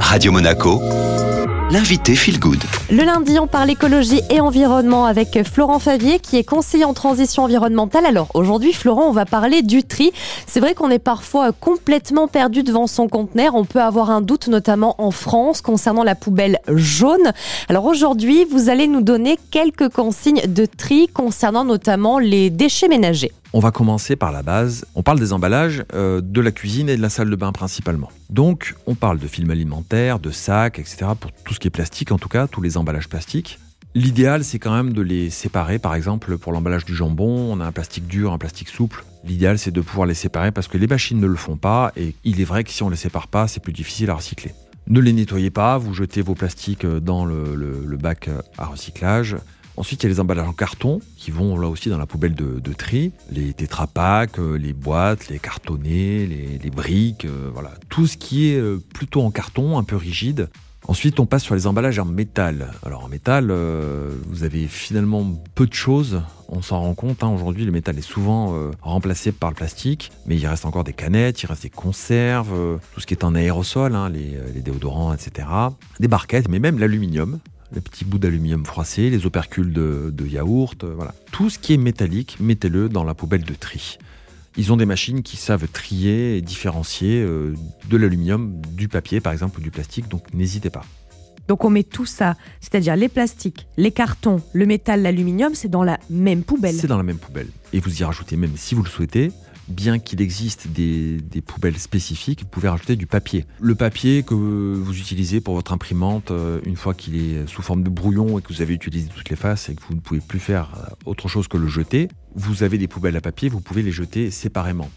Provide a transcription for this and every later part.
Radio Monaco, l'invité Feel Good. Le lundi, on parle écologie et environnement avec Florent Favier qui est conseiller en transition environnementale. Alors aujourd'hui, Florent, on va parler du tri. C'est vrai qu'on est parfois complètement perdu devant son conteneur. On peut avoir un doute, notamment en France, concernant la poubelle jaune. Alors aujourd'hui, vous allez nous donner quelques consignes de tri concernant notamment les déchets ménagers. On va commencer par la base. On parle des emballages euh, de la cuisine et de la salle de bain principalement. Donc, on parle de films alimentaires, de sacs, etc. pour tout ce qui est plastique, en tout cas, tous les emballages plastiques. L'idéal, c'est quand même de les séparer. Par exemple, pour l'emballage du jambon, on a un plastique dur, un plastique souple. L'idéal, c'est de pouvoir les séparer parce que les machines ne le font pas et il est vrai que si on ne les sépare pas, c'est plus difficile à recycler. Ne les nettoyez pas, vous jetez vos plastiques dans le, le bac à recyclage. Ensuite, il y a les emballages en carton qui vont là aussi dans la poubelle de, tri. Les tétrapacks, euh, les boîtes, les cartonnets, les, briques, euh, voilà. Tout ce qui est euh, plutôt en carton, un peu rigide. Ensuite, on passe sur les emballages en métal. Alors en métal, vous avez finalement peu de choses. On s'en rend compte. Hein. Aujourd'hui, le métal est souvent remplacé par le plastique, mais il reste encore des canettes, il reste des conserves, tout ce qui est en aérosol, hein, les, les déodorants, etc. Des barquettes, mais même l'aluminium les petits bouts d'aluminium froissés, les opercules de, yaourt, euh, voilà. Tout ce qui est métallique, mettez-le dans la poubelle de tri. Ils ont des machines qui savent trier et différencier euh, de l'aluminium, du papier par exemple ou du plastique, donc n'hésitez pas. Donc on met tout ça, c'est-à-dire les plastiques, les cartons, le métal, l'aluminium, c'est dans la même poubelle. C'est dans la même poubelle. Et vous y rajoutez même, si vous le souhaitez, bien qu'il existe des, poubelles spécifiques, vous pouvez rajouter du papier. Le papier que vous utilisez pour votre imprimante, euh, une fois qu'il est sous forme de brouillon et que vous avez utilisé toutes les faces et que vous ne pouvez plus faire euh, autre chose que le jeter, vous avez des poubelles à papier, vous pouvez les jeter séparément.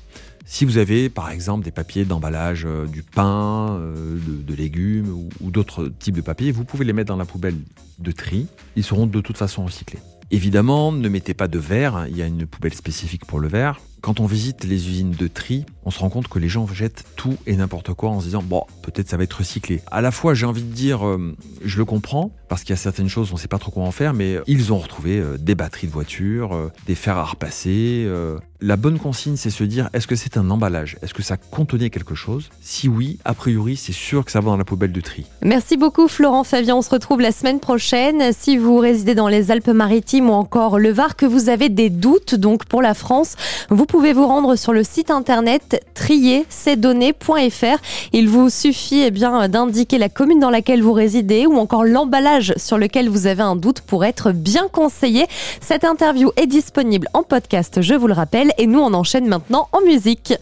Si vous avez par exemple des papiers d'emballage euh, du pain, de, légumes ou, ou d'autres types de papiers, vous pouvez les mettre dans la poubelle de tri. Ils seront de toute façon recyclés. Évidemment, ne mettez pas de verre, il y a une poubelle spécifique pour le verre. Quand on visite les usines de tri, on se rend compte que les gens jettent tout et n'importe quoi en se disant bon, peut-être ça va être recyclé. À la fois, j'ai envie de dire, euh, je le comprends parce qu'il y a certaines choses on ne sait pas trop quoi en faire, mais ils ont retrouvé euh, des batteries de voitures, euh, des fers à repasser. La bonne consigne, c'est se dire est-ce que c'est un emballage? Est-ce que ça contenait quelque chose? Si oui, a priori, c'est sûr que ça va dans la poubelle de tri. Merci beaucoup, Florent Fabien. On se retrouve la semaine prochaine. Si vous résidez dans les Alpes-Maritimes ou encore le Var, que vous avez des doutes donc pour la France, vous pouvez vous rendre sur le site internet triercesdonnées.fr. Il vous suffit eh bien d'indiquer la commune dans laquelle vous résidez ou encore l'emballage sur lequel vous avez un doute pour être bien conseillé. Cette interview est disponible en podcast, je vous le rappelle, et nous on enchaîne maintenant en musique.